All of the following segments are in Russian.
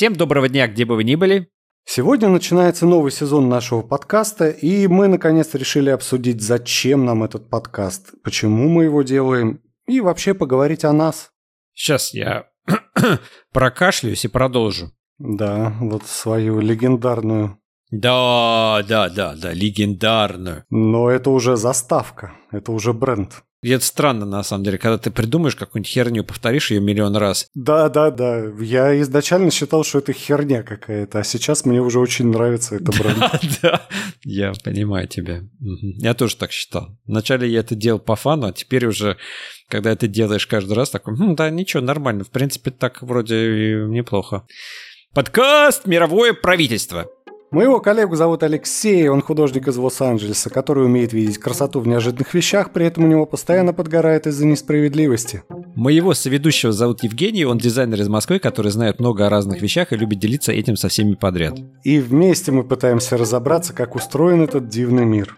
Всем доброго дня, где бы вы ни были. Сегодня начинается новый сезон нашего подкаста, и мы наконец решили обсудить, зачем нам этот подкаст, почему мы его делаем, и вообще поговорить о нас. Сейчас я прокашляюсь и продолжу. Да, вот свою легендарную. Да, да, да, да, легендарную. Но это уже заставка, это уже бренд. И это странно, на самом деле, когда ты придумаешь какую-нибудь херню, повторишь ее миллион раз. Да, да, да. Я изначально считал, что это херня какая-то, а сейчас мне уже очень нравится это бренд. Да, я понимаю тебя. Я тоже так считал. Вначале я это делал по фану, а теперь уже, когда ты делаешь каждый раз, такой, хм, да, ничего, нормально. В принципе, так вроде неплохо. Подкаст «Мировое правительство». Моего коллегу зовут Алексей, он художник из Лос-Анджелеса, который умеет видеть красоту в неожиданных вещах, при этом у него постоянно подгорает из-за несправедливости. Моего соведущего зовут Евгений, он дизайнер из Москвы, который знает много о разных вещах и любит делиться этим со всеми подряд. И вместе мы пытаемся разобраться, как устроен этот дивный мир.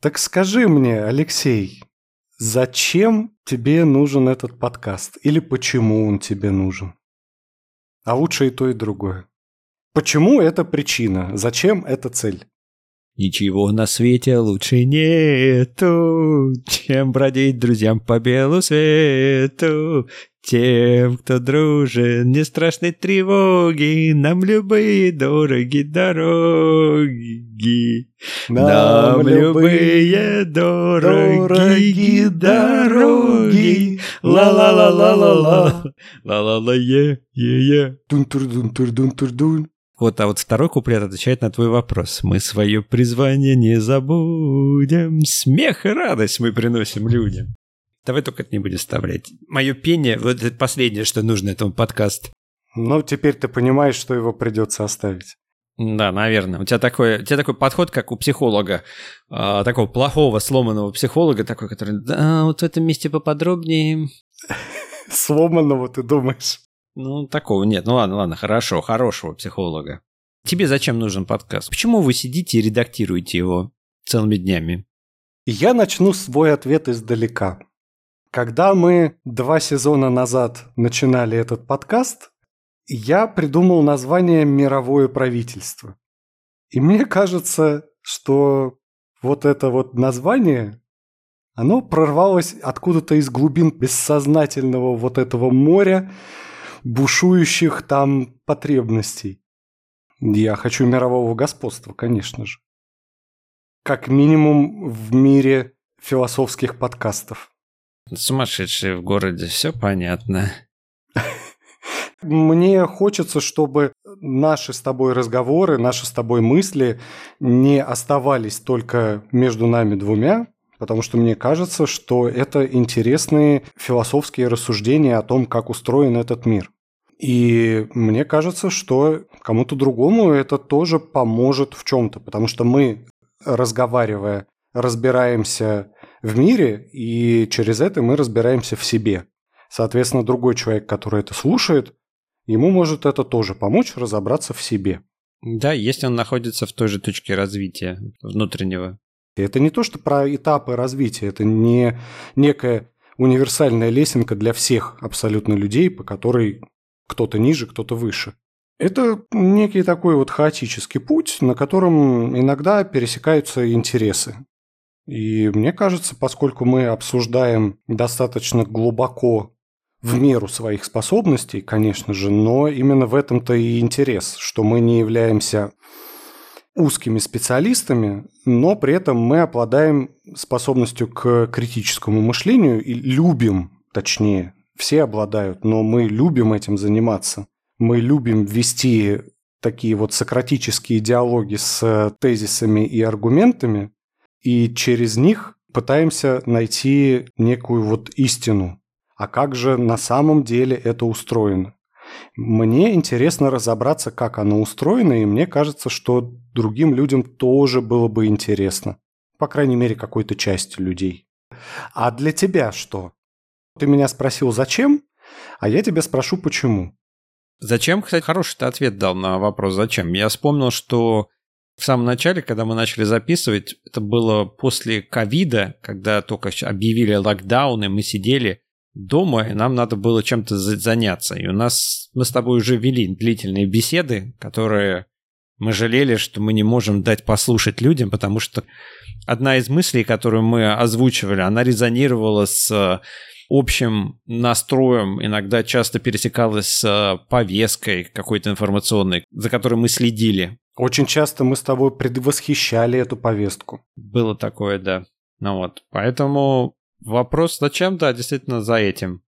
Так скажи мне, Алексей, зачем тебе нужен этот подкаст? Или почему он тебе нужен? А лучше и то, и другое. Почему это причина? Зачем эта цель? Ничего на свете лучше нету, чем бродить друзьям по белу свету. Тем, кто дружен, не страшной тревоги, нам любые дороги дороги. Нам, нам любые дороги дороги. Ла-ла-ла-ла-ла-ла. Ла-ла-ла-е-е-е. Дун-тур-дун-тур-дун-тур-дун. Вот, а вот второй куплет отвечает на твой вопрос. Мы свое призвание не забудем. Смех и радость мы приносим людям. Давай только это не будем вставлять. Мое пение, вот это последнее, что нужно этому подкасту. Ну, теперь ты понимаешь, что его придется оставить. Да, наверное. У тебя такой, у тебя такой подход, как у психолога, э, такого плохого, сломанного психолога, такой, который, да, вот в этом месте поподробнее. Сломанного, ты думаешь? Ну, такого нет. Ну ладно, ладно, хорошо, хорошего психолога. Тебе зачем нужен подкаст? Почему вы сидите и редактируете его целыми днями? Я начну свой ответ издалека. Когда мы два сезона назад начинали этот подкаст, я придумал название «Мировое правительство». И мне кажется, что вот это вот название, оно прорвалось откуда-то из глубин бессознательного вот этого моря, бушующих там потребностей. Я хочу мирового господства, конечно же. Как минимум в мире философских подкастов. Сумасшедшие в городе, все понятно. Мне хочется, чтобы наши с тобой разговоры, наши с тобой мысли не оставались только между нами двумя, потому что мне кажется, что это интересные философские рассуждения о том, как устроен этот мир. И мне кажется, что кому-то другому это тоже поможет в чем-то, потому что мы, разговаривая, разбираемся в мире, и через это мы разбираемся в себе. Соответственно, другой человек, который это слушает, ему может это тоже помочь разобраться в себе. Да, если он находится в той же точке развития внутреннего. Это не то, что про этапы развития, это не некая универсальная лесенка для всех абсолютно людей, по которой кто-то ниже, кто-то выше. Это некий такой вот хаотический путь, на котором иногда пересекаются интересы. И мне кажется, поскольку мы обсуждаем достаточно глубоко в меру своих способностей, конечно же, но именно в этом-то и интерес, что мы не являемся узкими специалистами, но при этом мы обладаем способностью к критическому мышлению и любим, точнее, все обладают, но мы любим этим заниматься. Мы любим вести такие вот сократические диалоги с тезисами и аргументами, и через них пытаемся найти некую вот истину. А как же на самом деле это устроено? Мне интересно разобраться, как оно устроено, и мне кажется, что другим людям тоже было бы интересно. По крайней мере, какой-то части людей. А для тебя что? Ты меня спросил, зачем, а я тебя спрошу, почему. Зачем, кстати, хороший ты ответ дал на вопрос «зачем?». Я вспомнил, что в самом начале, когда мы начали записывать, это было после ковида, когда только объявили локдаун, и мы сидели, дома, и нам надо было чем-то заняться. И у нас, мы с тобой уже вели длительные беседы, которые мы жалели, что мы не можем дать послушать людям, потому что одна из мыслей, которую мы озвучивали, она резонировала с общим настроем, иногда часто пересекалась с повесткой какой-то информационной, за которой мы следили. Очень часто мы с тобой предвосхищали эту повестку. Было такое, да. Ну вот, поэтому вопрос зачем, да, действительно за этим.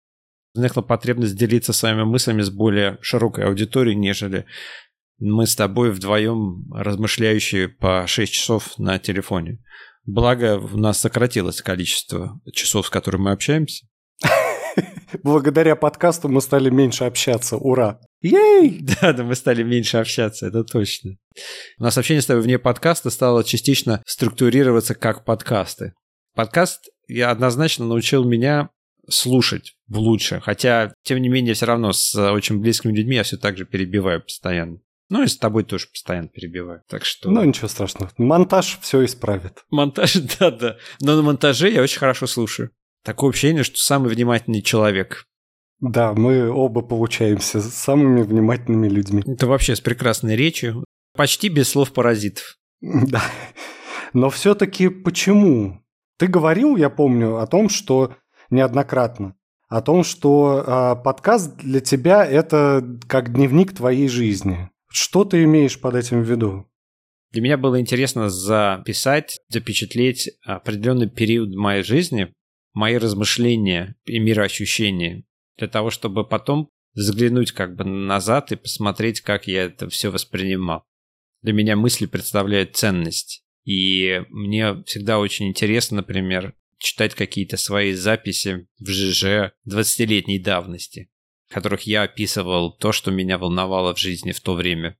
Возникла потребность делиться своими мыслями с более широкой аудиторией, нежели мы с тобой вдвоем размышляющие по 6 часов на телефоне. Благо, у нас сократилось количество часов, с которыми мы общаемся. Благодаря подкасту мы стали меньше общаться. Ура! Ей! Да, да, мы стали меньше общаться, это точно. У нас общение с тобой вне подкаста стало частично структурироваться как подкасты. Подкаст я однозначно научил меня слушать лучше. Хотя, тем не менее, все равно с очень близкими людьми я все так же перебиваю постоянно. Ну и с тобой тоже постоянно перебиваю. Так что... Ну ничего страшного. Монтаж все исправит. Монтаж, да-да. Но на монтаже я очень хорошо слушаю. Такое ощущение, что самый внимательный человек. Да, мы оба получаемся самыми внимательными людьми. Это вообще с прекрасной речью. Почти без слов паразитов. Да. Но все-таки почему? Ты говорил, я помню, о том, что неоднократно, о том, что э, подкаст для тебя это как дневник твоей жизни. Что ты имеешь под этим в виду? Для меня было интересно записать, запечатлеть определенный период моей жизни, мои размышления и мироощущения, для того, чтобы потом заглянуть как бы назад и посмотреть, как я это все воспринимал. Для меня мысли представляют ценность. И мне всегда очень интересно, например, читать какие-то свои записи в ЖЖ 20-летней давности в которых я описывал то, что меня волновало в жизни в то время.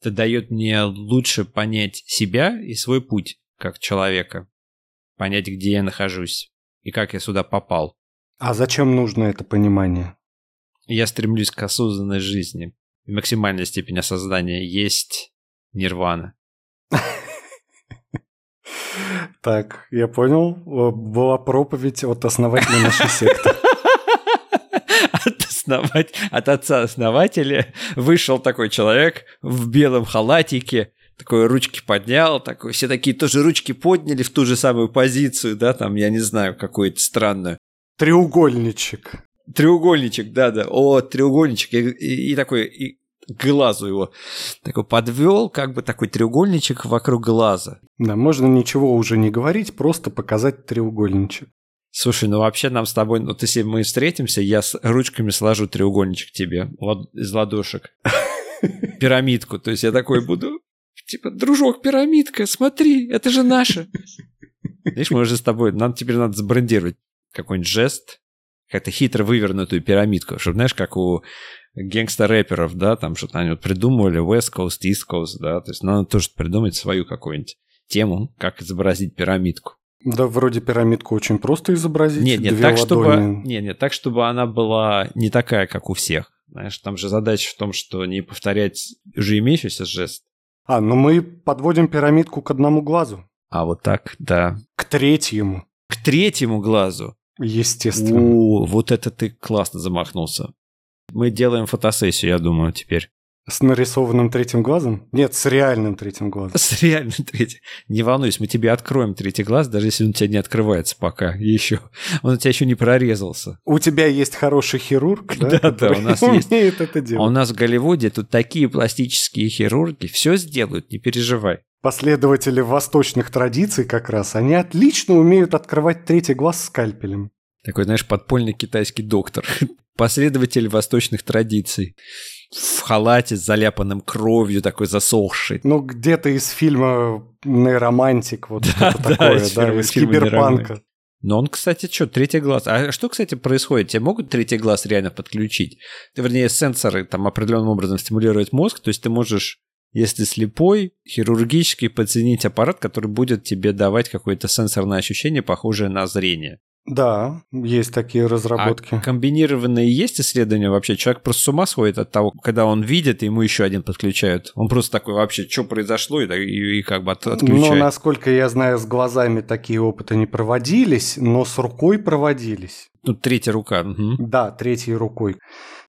Это дает мне лучше понять себя и свой путь как человека, понять, где я нахожусь и как я сюда попал. А зачем нужно это понимание? Я стремлюсь к осознанной жизни. И максимальная степень осознания есть нирвана. Так, я понял. Была проповедь от основателя нашей секты основать, от отца-основателя вышел такой человек в белом халатике, такой ручки поднял, такой, все такие тоже ручки подняли в ту же самую позицию, да, там, я не знаю, какую-то странную. Треугольничек. Треугольничек, да-да, о, треугольничек, и, и, и такой, и глазу его такой подвел, как бы такой треугольничек вокруг глаза. Да, можно ничего уже не говорить, просто показать треугольничек. Слушай, ну вообще нам с тобой, вот если мы встретимся, я с ручками сложу треугольничек тебе из ладошек. Пирамидку. То есть я такой буду, типа, дружок, пирамидка, смотри, это же наша. Видишь, мы уже с тобой, нам теперь надо забрендировать какой-нибудь жест, как-то хитро вывернутую пирамидку, чтобы, знаешь, как у гангстер-рэперов, да, там что-то они вот придумывали, West Coast, East Coast, да, то есть надо тоже придумать свою какую-нибудь тему, как изобразить пирамидку. Да, вроде пирамидку очень просто изобразить. Нет, нет, так, чтобы, нет, нет, так, чтобы она была не такая, как у всех. Знаешь, там же задача в том, что не повторять уже имеющийся жест. А, ну мы подводим пирамидку к одному глазу. А вот так, да. К третьему. К третьему глазу. Естественно. О, вот это ты классно замахнулся. Мы делаем фотосессию, я думаю, теперь. С нарисованным третьим глазом? Нет, с реальным третьим глазом. С реальным третьим. Не волнуйся, мы тебе откроем третий глаз, даже если он у тебя не открывается пока еще. Он у тебя еще не прорезался. У тебя есть хороший хирург, да? Да, да, у нас есть. это делать. А у нас в Голливуде тут такие пластические хирурги, все сделают, не переживай. Последователи восточных традиций как раз, они отлично умеют открывать третий глаз скальпелем. Такой, знаешь, подпольный китайский доктор. Последователь восточных традиций в халате с заляпанным кровью, такой засохший. Ну, где-то из фильма «Нейромантик», вот да, что-то да, такое, из, да, из киберпанка. Но он, кстати, что, третий глаз. А что, кстати, происходит? Тебе могут третий глаз реально подключить? Ты, вернее, сенсоры там определенным образом стимулировать мозг, то есть ты можешь, если слепой, хирургически подценить аппарат, который будет тебе давать какое-то сенсорное ощущение, похожее на зрение. Да, есть такие разработки. А комбинированные есть исследования вообще? Человек просто с ума сходит от того, когда он видит, ему еще один подключают. Он просто такой вообще, что произошло, и, и, и как бы от, отключает. Ну, насколько я знаю, с глазами такие опыты не проводились, но с рукой проводились. Ну, третья рука. Угу. Да, третьей рукой.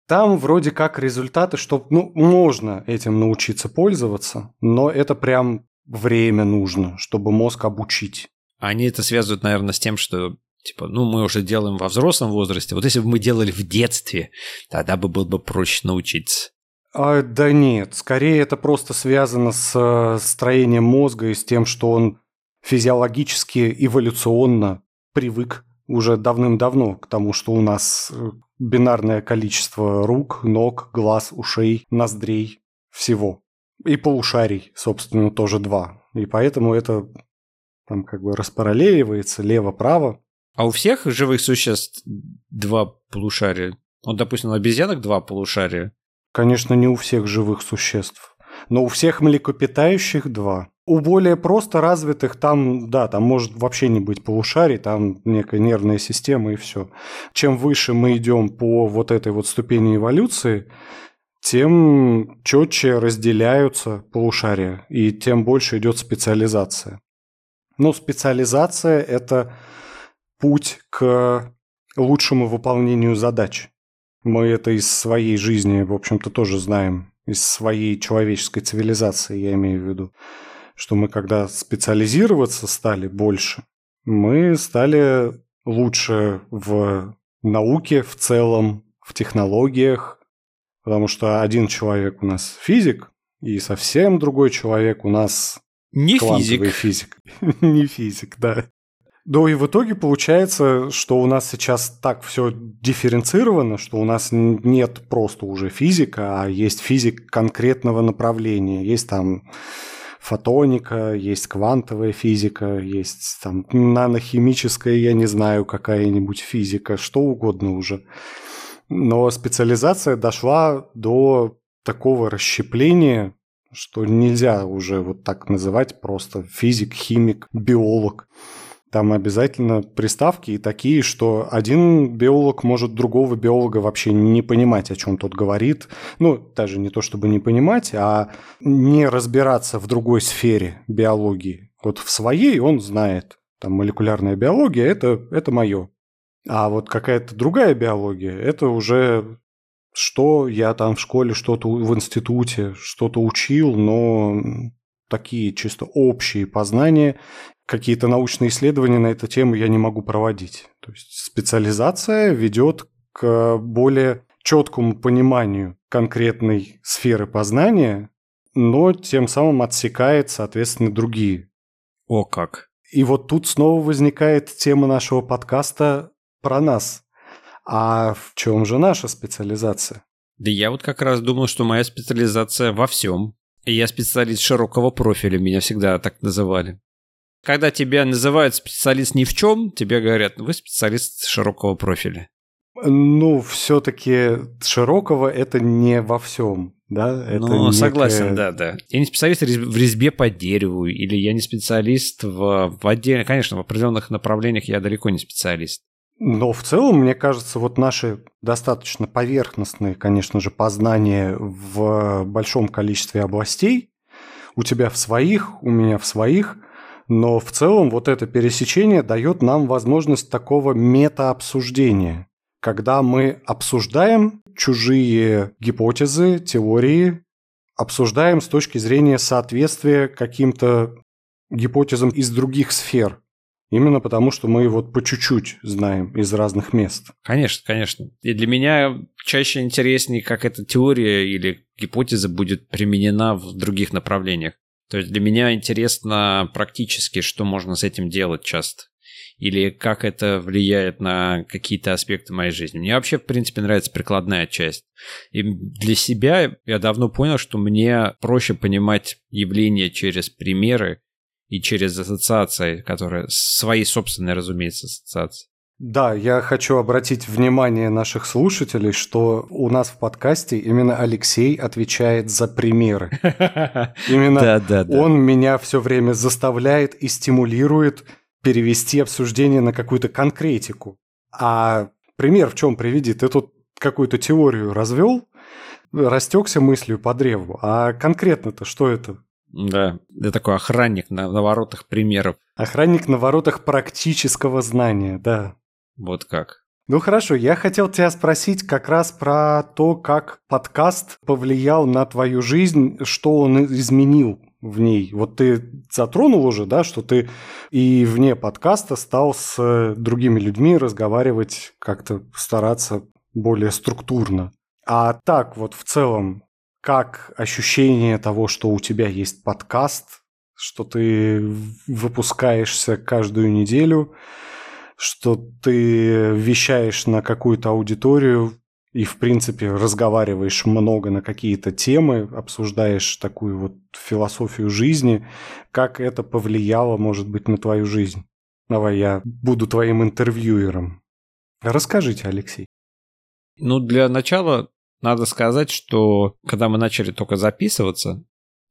Там вроде как результаты, что ну, можно этим научиться пользоваться, но это прям время нужно, чтобы мозг обучить. Они это связывают, наверное, с тем, что Типа, ну, мы уже делаем во взрослом возрасте. Вот если бы мы делали в детстве, тогда бы было бы проще научиться. А, да нет, скорее это просто связано с э, строением мозга и с тем, что он физиологически, эволюционно привык уже давным-давно к тому, что у нас э, бинарное количество рук, ног, глаз, ушей, ноздрей, всего. И полушарий, собственно, тоже два. И поэтому это там как бы распараллеливается лево-право. А у всех живых существ два полушария? Вот, допустим, у обезьянок два полушария. Конечно, не у всех живых существ. Но у всех млекопитающих два. У более просто развитых там, да, там может вообще не быть полушарий, там некая нервная система и все. Чем выше мы идем по вот этой вот ступени эволюции, тем четче разделяются полушария, и тем больше идет специализация. Но специализация – это путь к лучшему выполнению задач. Мы это из своей жизни, в общем-то, тоже знаем, из своей человеческой цивилизации, я имею в виду, что мы когда специализироваться стали больше, мы стали лучше в науке в целом, в технологиях, потому что один человек у нас физик, и совсем другой человек у нас не физик. физик. Не физик, да. Да и в итоге получается, что у нас сейчас так все дифференцировано, что у нас нет просто уже физика, а есть физик конкретного направления. Есть там фотоника, есть квантовая физика, есть там нанохимическая, я не знаю, какая-нибудь физика, что угодно уже. Но специализация дошла до такого расщепления, что нельзя уже вот так называть просто физик, химик, биолог. Там обязательно приставки и такие, что один биолог может другого биолога вообще не понимать, о чем тот говорит. Ну, даже не то чтобы не понимать, а не разбираться в другой сфере биологии. Вот в своей он знает. Там молекулярная биология это, это мое. А вот какая-то другая биология, это уже что я там в школе, что-то в институте, что-то учил, но такие чисто общие познания, какие-то научные исследования на эту тему я не могу проводить. То есть специализация ведет к более четкому пониманию конкретной сферы познания, но тем самым отсекает, соответственно, другие. О как! И вот тут снова возникает тема нашего подкаста про нас. А в чем же наша специализация? Да я вот как раз думал, что моя специализация во всем. Я специалист широкого профиля, меня всегда так называли. Когда тебя называют специалист ни в чем, тебе говорят, вы специалист широкого профиля. Ну, все-таки широкого это не во всем, да? Это ну, некое... согласен, да, да. Я не специалист в резьбе по дереву, или я не специалист в, в отдельных, конечно, в определенных направлениях я далеко не специалист. Но в целом, мне кажется, вот наши достаточно поверхностные, конечно же, познания в большом количестве областей, у тебя в своих, у меня в своих, но в целом вот это пересечение дает нам возможность такого метаобсуждения, когда мы обсуждаем чужие гипотезы, теории, обсуждаем с точки зрения соответствия каким-то гипотезам из других сфер. Именно потому, что мы вот по чуть-чуть знаем из разных мест. Конечно, конечно. И для меня чаще интереснее, как эта теория или гипотеза будет применена в других направлениях. То есть для меня интересно практически, что можно с этим делать часто. Или как это влияет на какие-то аспекты моей жизни. Мне вообще, в принципе, нравится прикладная часть. И для себя я давно понял, что мне проще понимать явления через примеры, и через ассоциации, которые свои собственные, разумеется, ассоциации. Да, я хочу обратить внимание наших слушателей, что у нас в подкасте именно Алексей отвечает за примеры. Именно он меня все время заставляет и стимулирует перевести обсуждение на какую-то конкретику. А пример в чем приведи? Ты тут какую-то теорию развел, растекся мыслью по древу. А конкретно-то что это? Да, я такой охранник на, на воротах примеров. Охранник на воротах практического знания, да. Вот как. Ну хорошо, я хотел тебя спросить как раз про то, как подкаст повлиял на твою жизнь, что он изменил в ней. Вот ты затронул уже, да, что ты и вне подкаста стал с другими людьми разговаривать, как-то стараться более структурно. А так вот в целом, как ощущение того, что у тебя есть подкаст, что ты выпускаешься каждую неделю, что ты вещаешь на какую-то аудиторию и, в принципе, разговариваешь много на какие-то темы, обсуждаешь такую вот философию жизни, как это повлияло, может быть, на твою жизнь. Давай я буду твоим интервьюером. Расскажите, Алексей. Ну, для начала надо сказать, что когда мы начали только записываться,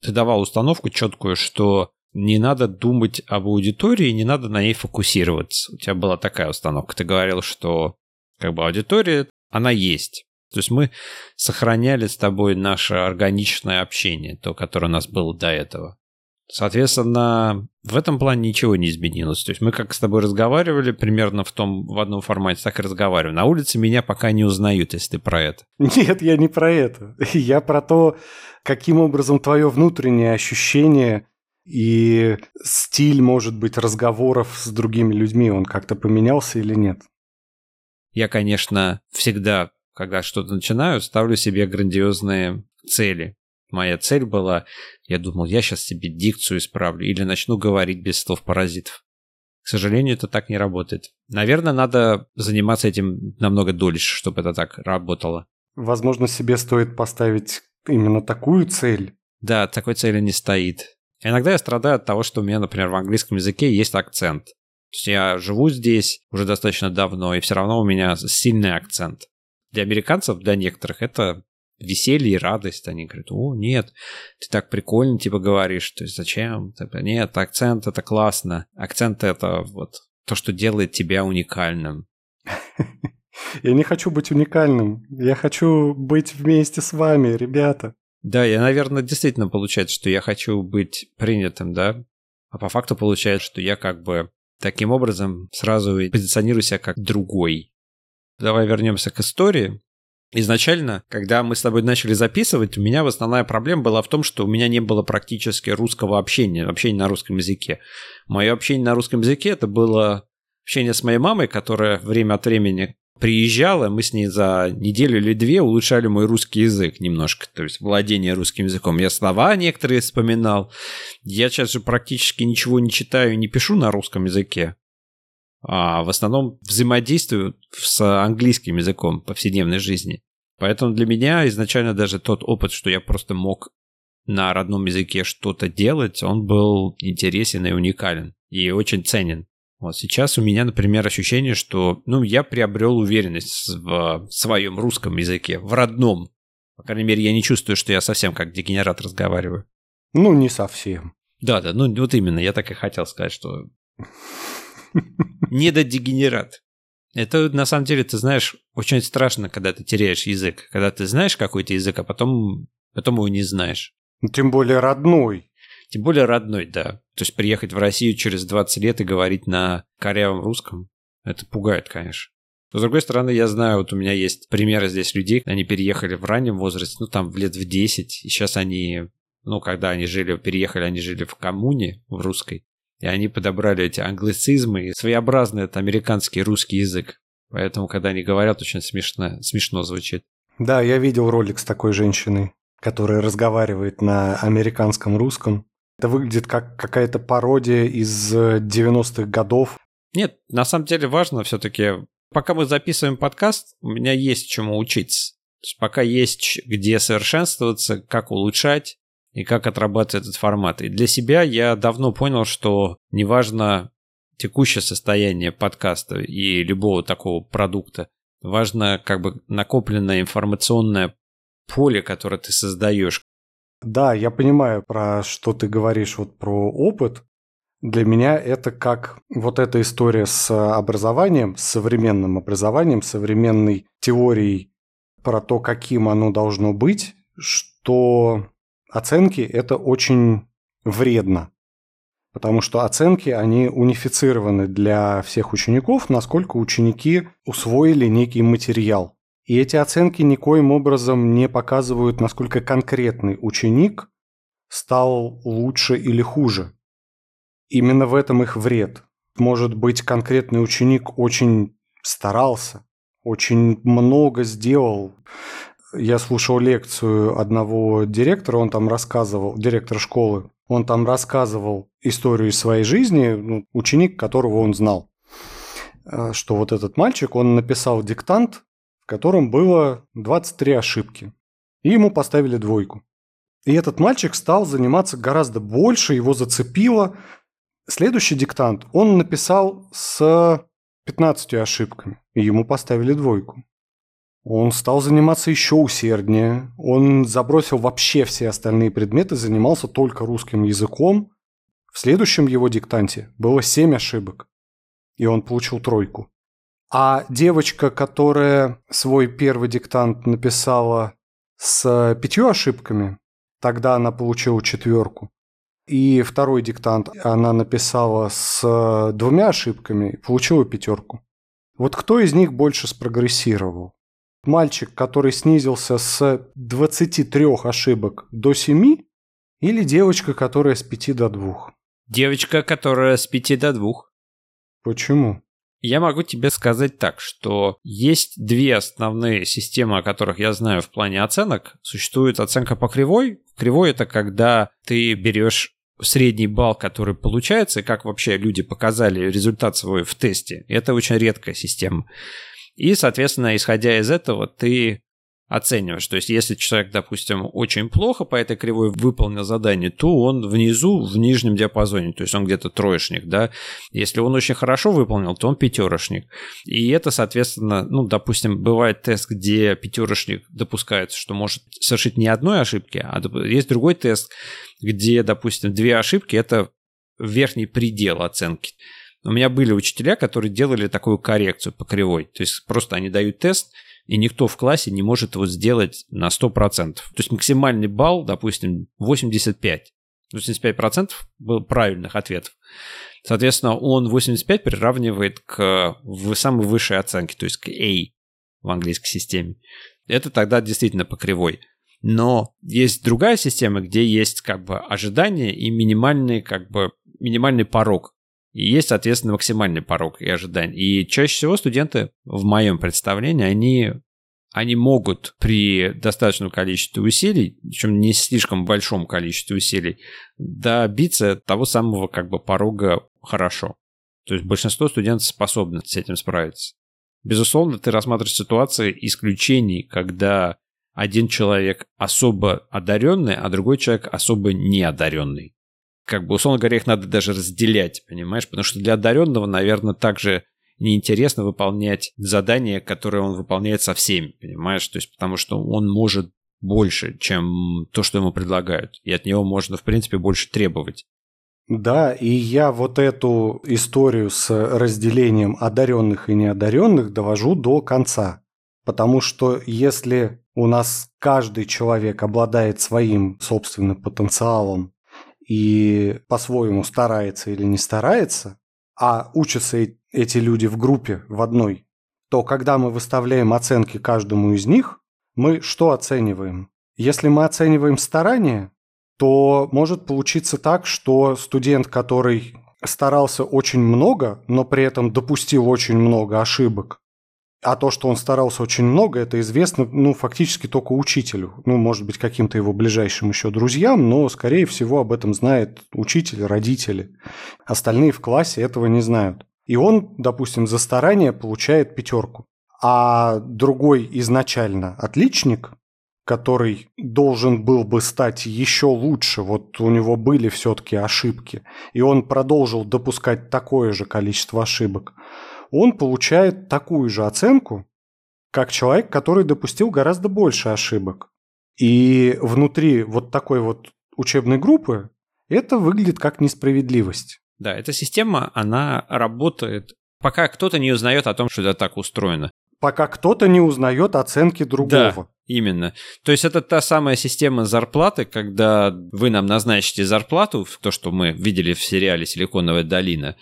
ты давал установку четкую, что не надо думать об аудитории, не надо на ней фокусироваться. У тебя была такая установка. Ты говорил, что как бы аудитория, она есть. То есть мы сохраняли с тобой наше органичное общение, то, которое у нас было до этого. Соответственно, в этом плане ничего не изменилось. То есть мы как с тобой разговаривали примерно в том, в одном формате, так и разговариваем. На улице меня пока не узнают, если ты про это. Нет, я не про это. Я про то, каким образом твое внутреннее ощущение и стиль, может быть, разговоров с другими людьми, он как-то поменялся или нет? Я, конечно, всегда, когда что-то начинаю, ставлю себе грандиозные цели. Моя цель была, я думал, я сейчас себе дикцию исправлю или начну говорить без слов паразитов. К сожалению, это так не работает. Наверное, надо заниматься этим намного дольше, чтобы это так работало. Возможно, себе стоит поставить именно такую цель. Да, такой цели не стоит. Иногда я страдаю от того, что у меня, например, в английском языке есть акцент. То есть я живу здесь уже достаточно давно, и все равно у меня сильный акцент. Для американцев, для некоторых, это веселье и радость. Они говорят, о, нет, ты так прикольно типа говоришь, то есть зачем? Типа, нет, акцент это классно. Акцент это вот то, что делает тебя уникальным. Я не хочу быть уникальным. Я хочу быть вместе с вами, ребята. Да, я, наверное, действительно получается, что я хочу быть принятым, да? А по факту получается, что я как бы таким образом сразу позиционирую себя как другой. Давай вернемся к истории. Изначально, когда мы с тобой начали записывать, у меня основная проблема была в том, что у меня не было практически русского общения, общения на русском языке. Мое общение на русском языке это было общение с моей мамой, которая время от времени приезжала, мы с ней за неделю или две улучшали мой русский язык немножко, то есть владение русским языком. Я слова некоторые вспоминал. Я сейчас же практически ничего не читаю, не пишу на русском языке а в основном взаимодействую с английским языком повседневной жизни. Поэтому для меня изначально даже тот опыт, что я просто мог на родном языке что-то делать, он был интересен и уникален, и очень ценен. Вот сейчас у меня, например, ощущение, что ну, я приобрел уверенность в своем русском языке, в родном. По крайней мере, я не чувствую, что я совсем как дегенерат разговариваю. Ну, не совсем. Да, да, ну вот именно, я так и хотел сказать, что недодегенерат. Это на самом деле, ты знаешь, очень страшно, когда ты теряешь язык. Когда ты знаешь какой-то язык, а потом, потом его не знаешь. Ну, тем более родной. Тем более родной, да. То есть приехать в Россию через 20 лет и говорить на корявом русском, это пугает, конечно. Но, с другой стороны, я знаю, вот у меня есть примеры здесь людей, они переехали в раннем возрасте, ну, там, в лет в 10, и сейчас они, ну, когда они жили, переехали, они жили в коммуне, в русской, и они подобрали эти англицизмы и своеобразный это американский русский язык. Поэтому, когда они говорят, очень смешно, смешно звучит. Да, я видел ролик с такой женщиной, которая разговаривает на американском русском. Это выглядит как какая-то пародия из 90-х годов. Нет, на самом деле важно все-таки, пока мы записываем подкаст, у меня есть чему учиться. То есть пока есть где совершенствоваться, как улучшать, и как отрабатывать этот формат. И для себя я давно понял, что неважно текущее состояние подкаста и любого такого продукта, важно как бы накопленное информационное поле, которое ты создаешь. Да, я понимаю, про что ты говоришь, вот про опыт. Для меня это как вот эта история с образованием, с современным образованием, современной теорией про то, каким оно должно быть, что оценки – это очень вредно. Потому что оценки, они унифицированы для всех учеников, насколько ученики усвоили некий материал. И эти оценки никоим образом не показывают, насколько конкретный ученик стал лучше или хуже. Именно в этом их вред. Может быть, конкретный ученик очень старался, очень много сделал. Я слушал лекцию одного директора, он там рассказывал, директор школы, он там рассказывал историю своей жизни, ну, ученик, которого он знал. Э, что вот этот мальчик, он написал диктант, в котором было 23 ошибки. И ему поставили двойку. И этот мальчик стал заниматься гораздо больше, его зацепило. Следующий диктант он написал с 15 ошибками, и ему поставили двойку. Он стал заниматься еще усерднее. Он забросил вообще все остальные предметы, занимался только русским языком. В следующем его диктанте было 7 ошибок, и он получил тройку. А девочка, которая свой первый диктант написала с пятью ошибками, Тогда она получила четверку. И второй диктант она написала с двумя ошибками и получила пятерку. Вот кто из них больше спрогрессировал? Мальчик, который снизился с 23 ошибок до 7, или девочка, которая с 5 до 2? Девочка, которая с 5 до 2. Почему? Я могу тебе сказать так, что есть две основные системы, о которых я знаю в плане оценок. Существует оценка по кривой. Кривой это когда ты берешь средний балл, который получается, и как вообще люди показали результат свой в тесте. Это очень редкая система. И, соответственно, исходя из этого, ты оцениваешь. То есть, если человек, допустим, очень плохо по этой кривой выполнил задание, то он внизу, в нижнем диапазоне, то есть он где-то троечник, да. Если он очень хорошо выполнил, то он пятерочник. И это, соответственно, ну, допустим, бывает тест, где пятерочник допускается, что может совершить не одной ошибки, а есть другой тест, где, допустим, две ошибки – это верхний предел оценки. У меня были учителя, которые делали такую коррекцию по кривой. То есть просто они дают тест – и никто в классе не может его сделать на 100%. То есть максимальный балл, допустим, 85. 85% было правильных ответов. Соответственно, он 85 приравнивает к самой высшей оценке, то есть к A в английской системе. Это тогда действительно по кривой. Но есть другая система, где есть как бы ожидание и минимальный как бы минимальный порог. И есть, соответственно, максимальный порог и ожидание. И чаще всего студенты, в моем представлении, они, они могут при достаточном количестве усилий, причем не слишком большом количестве усилий, добиться того самого как бы порога хорошо. То есть большинство студентов способны с этим справиться. Безусловно, ты рассматриваешь ситуации исключений, когда один человек особо одаренный, а другой человек особо неодаренный как бы, условно говоря, их надо даже разделять, понимаешь? Потому что для одаренного, наверное, также неинтересно выполнять задания, которые он выполняет со всеми, понимаешь? То есть потому что он может больше, чем то, что ему предлагают. И от него можно, в принципе, больше требовать. Да, и я вот эту историю с разделением одаренных и неодаренных довожу до конца. Потому что если у нас каждый человек обладает своим собственным потенциалом и по-своему старается или не старается, а учатся эти люди в группе, в одной, то когда мы выставляем оценки каждому из них, мы что оцениваем? Если мы оцениваем старание, то может получиться так, что студент, который старался очень много, но при этом допустил очень много ошибок, а то, что он старался очень много, это известно, ну, фактически только учителю. Ну, может быть, каким-то его ближайшим еще друзьям, но, скорее всего, об этом знает учитель, родители. Остальные в классе этого не знают. И он, допустим, за старание получает пятерку. А другой изначально отличник, который должен был бы стать еще лучше, вот у него были все-таки ошибки, и он продолжил допускать такое же количество ошибок – он получает такую же оценку, как человек, который допустил гораздо больше ошибок. И внутри вот такой вот учебной группы это выглядит как несправедливость. Да, эта система, она работает, пока кто-то не узнает о том, что это так устроено. Пока кто-то не узнает оценки другого. Да, именно. То есть это та самая система зарплаты, когда вы нам назначите зарплату, то, что мы видели в сериале «Силиконовая долина»,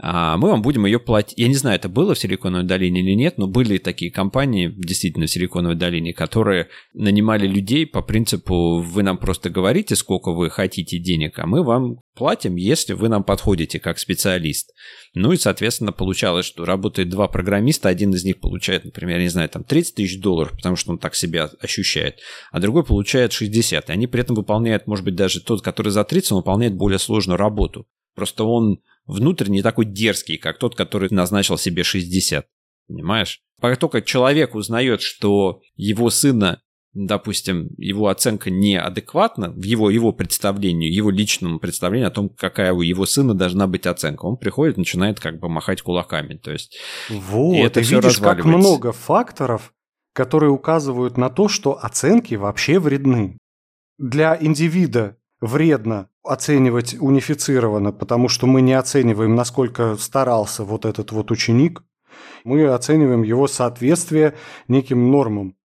мы вам будем ее платить. Я не знаю, это было в Силиконовой долине или нет, но были такие компании, действительно, в Силиконовой долине, которые нанимали людей по принципу, вы нам просто говорите, сколько вы хотите денег, а мы вам платим, если вы нам подходите как специалист. Ну и, соответственно, получалось, что работает два программиста, один из них получает, например, я не знаю, там 30 тысяч долларов, потому что он так себя ощущает, а другой получает 60. И они при этом выполняют, может быть, даже тот, который за 30, он выполняет более сложную работу. Просто он внутренне такой дерзкий, как тот, который назначил себе 60. Понимаешь? Как только человек узнает, что его сына, допустим, его оценка неадекватна в его, его представлению, его личному представлению о том, какая у его сына должна быть оценка, он приходит и начинает как бы махать кулаками. То есть, вот, и это ты видишь, как много факторов, которые указывают на то, что оценки вообще вредны. Для индивида вредно оценивать унифицированно, потому что мы не оцениваем, насколько старался вот этот вот ученик, мы оцениваем его соответствие неким нормам.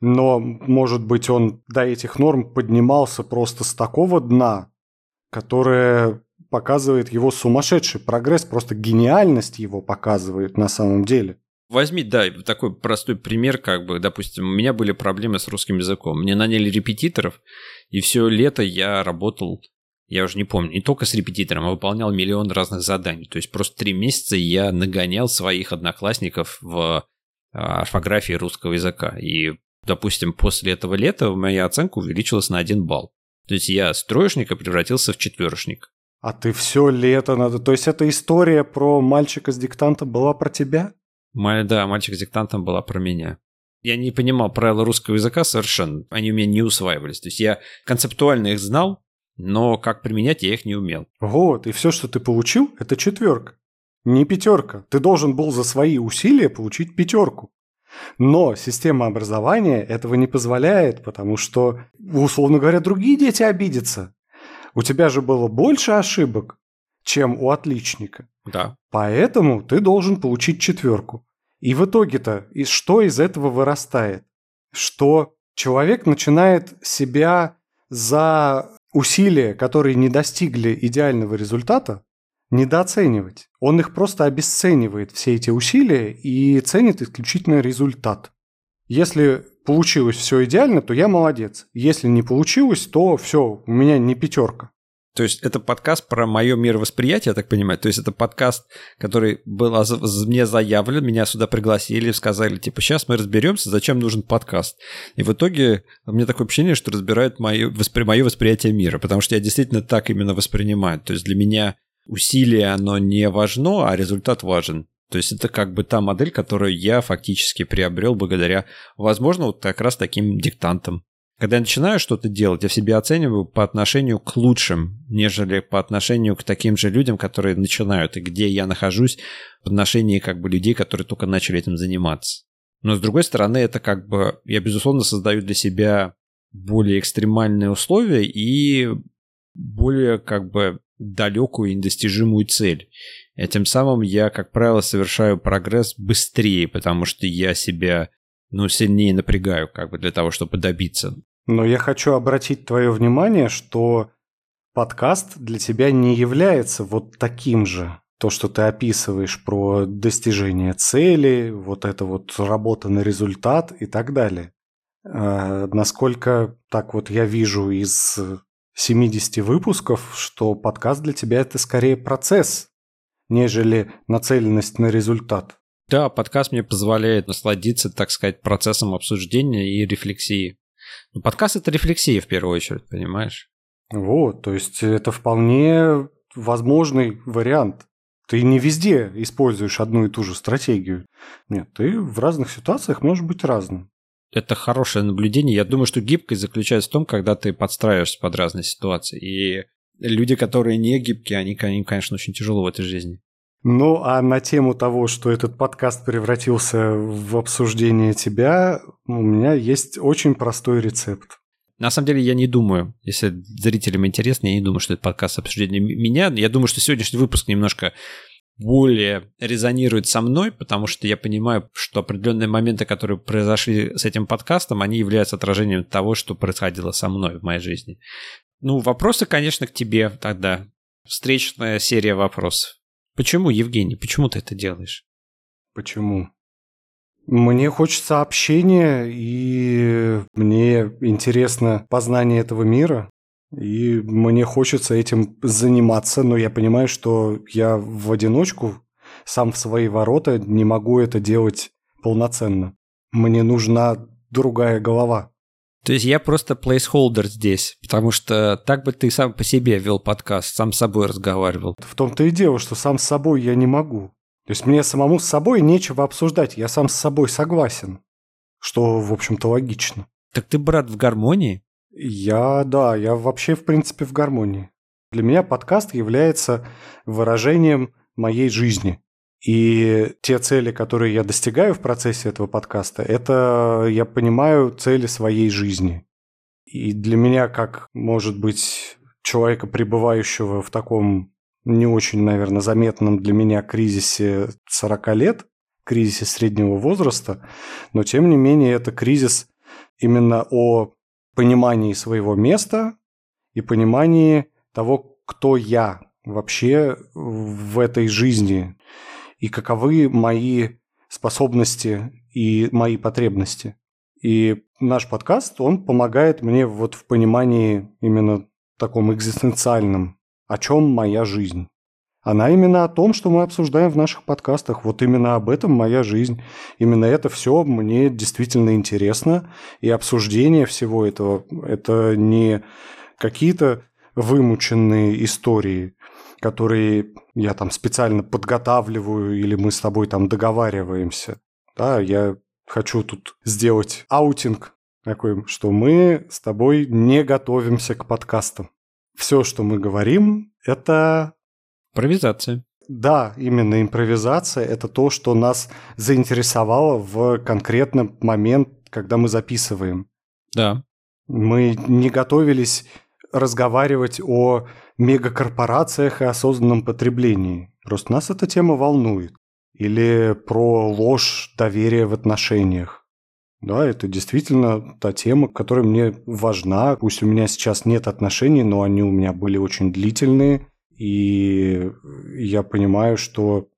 Но, может быть, он до этих норм поднимался просто с такого дна, которое показывает его сумасшедший прогресс, просто гениальность его показывает на самом деле. Возьми, да, такой простой пример, как бы, допустим, у меня были проблемы с русским языком. Мне наняли репетиторов, и все лето я работал, я уже не помню, не только с репетитором, а выполнял миллион разных заданий. То есть просто три месяца я нагонял своих одноклассников в а, орфографии русского языка. И, допустим, после этого лета моя оценка увеличилась на один балл. То есть я с троечника превратился в четверошник. А ты все лето надо... То есть эта история про мальчика с диктанта была про тебя? Да, мальчик с диктантом была про меня. Я не понимал правила русского языка совершенно. Они у меня не усваивались. То есть я концептуально их знал, но как применять я их не умел. Вот, и все, что ты получил, это четверка. Не пятерка. Ты должен был за свои усилия получить пятерку. Но система образования этого не позволяет, потому что, условно говоря, другие дети обидятся. У тебя же было больше ошибок, чем у отличника. Да. Поэтому ты должен получить четверку. И в итоге-то, и что из этого вырастает? Что человек начинает себя за усилия, которые не достигли идеального результата, недооценивать. Он их просто обесценивает, все эти усилия, и ценит исключительно результат. Если получилось все идеально, то я молодец. Если не получилось, то все, у меня не пятерка. То есть это подкаст про мое мировосприятие, я так понимаю. То есть это подкаст, который был мне заявлен, меня сюда пригласили, сказали, типа, сейчас мы разберемся, зачем нужен подкаст. И в итоге меня такое ощущение, что разбирают мое, воспри... мое восприятие мира, потому что я действительно так именно воспринимаю. То есть для меня усилие, оно не важно, а результат важен. То есть это как бы та модель, которую я фактически приобрел благодаря, возможно, вот как раз таким диктантам. Когда я начинаю что-то делать, я в себе оцениваю по отношению к лучшим, нежели по отношению к таким же людям, которые начинают, и где я нахожусь в отношении как бы людей, которые только начали этим заниматься. Но с другой стороны, это как бы, я безусловно создаю для себя более экстремальные условия и более как бы далекую и недостижимую цель. Этим самым я, как правило, совершаю прогресс быстрее, потому что я себя ну, сильнее напрягаю, как бы для того, чтобы добиться. Но я хочу обратить твое внимание, что подкаст для тебя не является вот таким же. То, что ты описываешь про достижение цели, вот это вот работа на результат и так далее. А, насколько так вот я вижу из 70 выпусков, что подкаст для тебя это скорее процесс, нежели нацеленность на результат. Да, подкаст мне позволяет насладиться, так сказать, процессом обсуждения и рефлексии. Но подкаст — это рефлексия в первую очередь, понимаешь? Вот, то есть это вполне возможный вариант. Ты не везде используешь одну и ту же стратегию. Нет, ты в разных ситуациях можешь быть разным. Это хорошее наблюдение. Я думаю, что гибкость заключается в том, когда ты подстраиваешься под разные ситуации. И люди, которые не гибкие, они, они конечно, очень тяжело в этой жизни. Ну, а на тему того, что этот подкаст превратился в обсуждение тебя, у меня есть очень простой рецепт. На самом деле я не думаю, если зрителям интересно, я не думаю, что это подкаст обсуждения меня. Я думаю, что сегодняшний выпуск немножко более резонирует со мной, потому что я понимаю, что определенные моменты, которые произошли с этим подкастом, они являются отражением того, что происходило со мной в моей жизни. Ну, вопросы, конечно, к тебе тогда. Встречная серия вопросов. Почему, Евгений, почему ты это делаешь? Почему? Мне хочется общения, и мне интересно познание этого мира. И мне хочется этим заниматься, но я понимаю, что я в одиночку, сам в свои ворота, не могу это делать полноценно. Мне нужна другая голова. То есть я просто placeholder здесь, потому что так бы ты сам по себе вел подкаст, сам с собой разговаривал. В том-то и дело, что сам с собой я не могу. То есть мне самому с собой нечего обсуждать, я сам с собой согласен, что, в общем-то, логично. Так ты, брат, в гармонии? Я, да, я вообще, в принципе, в гармонии. Для меня подкаст является выражением моей жизни. И те цели, которые я достигаю в процессе этого подкаста, это, я понимаю, цели своей жизни. И для меня, как, может быть, человека, пребывающего в таком не очень, наверное, заметном для меня кризисе 40 лет, кризисе среднего возраста, но тем не менее это кризис именно о понимании своего места и понимании того, кто я вообще в этой жизни и каковы мои способности и мои потребности. И наш подкаст, он помогает мне вот в понимании именно таком экзистенциальном, о чем моя жизнь. Она именно о том, что мы обсуждаем в наших подкастах. Вот именно об этом моя жизнь. Именно это все мне действительно интересно. И обсуждение всего этого – это не какие-то вымученные истории, которые я там специально подготавливаю или мы с тобой там договариваемся. Да, я хочу тут сделать аутинг такой, что мы с тобой не готовимся к подкастам. Все, что мы говорим, это Импровизация. Да, именно импровизация – это то, что нас заинтересовало в конкретный момент, когда мы записываем. Да. Мы не готовились разговаривать о мегакорпорациях и осознанном потреблении. Просто нас эта тема волнует. Или про ложь доверия в отношениях. Да, это действительно та тема, которая мне важна. Пусть у меня сейчас нет отношений, но они у меня были очень длительные. И я понимаю, что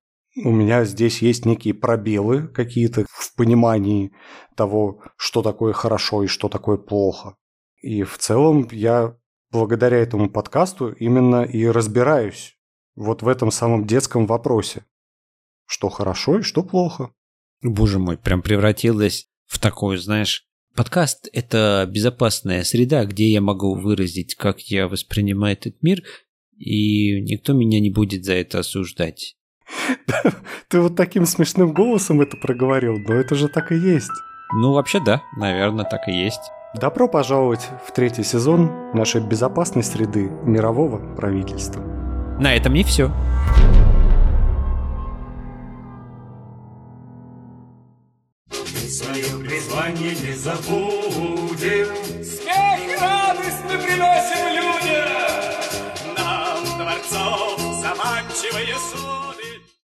у меня здесь есть некие пробелы какие-то в понимании того, что такое хорошо и что такое плохо. И в целом я благодаря этому подкасту именно и разбираюсь вот в этом самом детском вопросе. Что хорошо и что плохо. Боже мой, прям превратилось в такое, знаешь, подкаст – это безопасная среда, где я могу выразить, как я воспринимаю этот мир – и никто меня не будет за это осуждать. Ты вот таким смешным голосом это проговорил, но это же так и есть. Ну, вообще да, наверное, так и есть. Добро пожаловать в третий сезон нашей безопасной среды мирового правительства. На этом не все. Свое призвание не забудем. Смех и радость мы приносим людям. Дворцов заманчивое слово.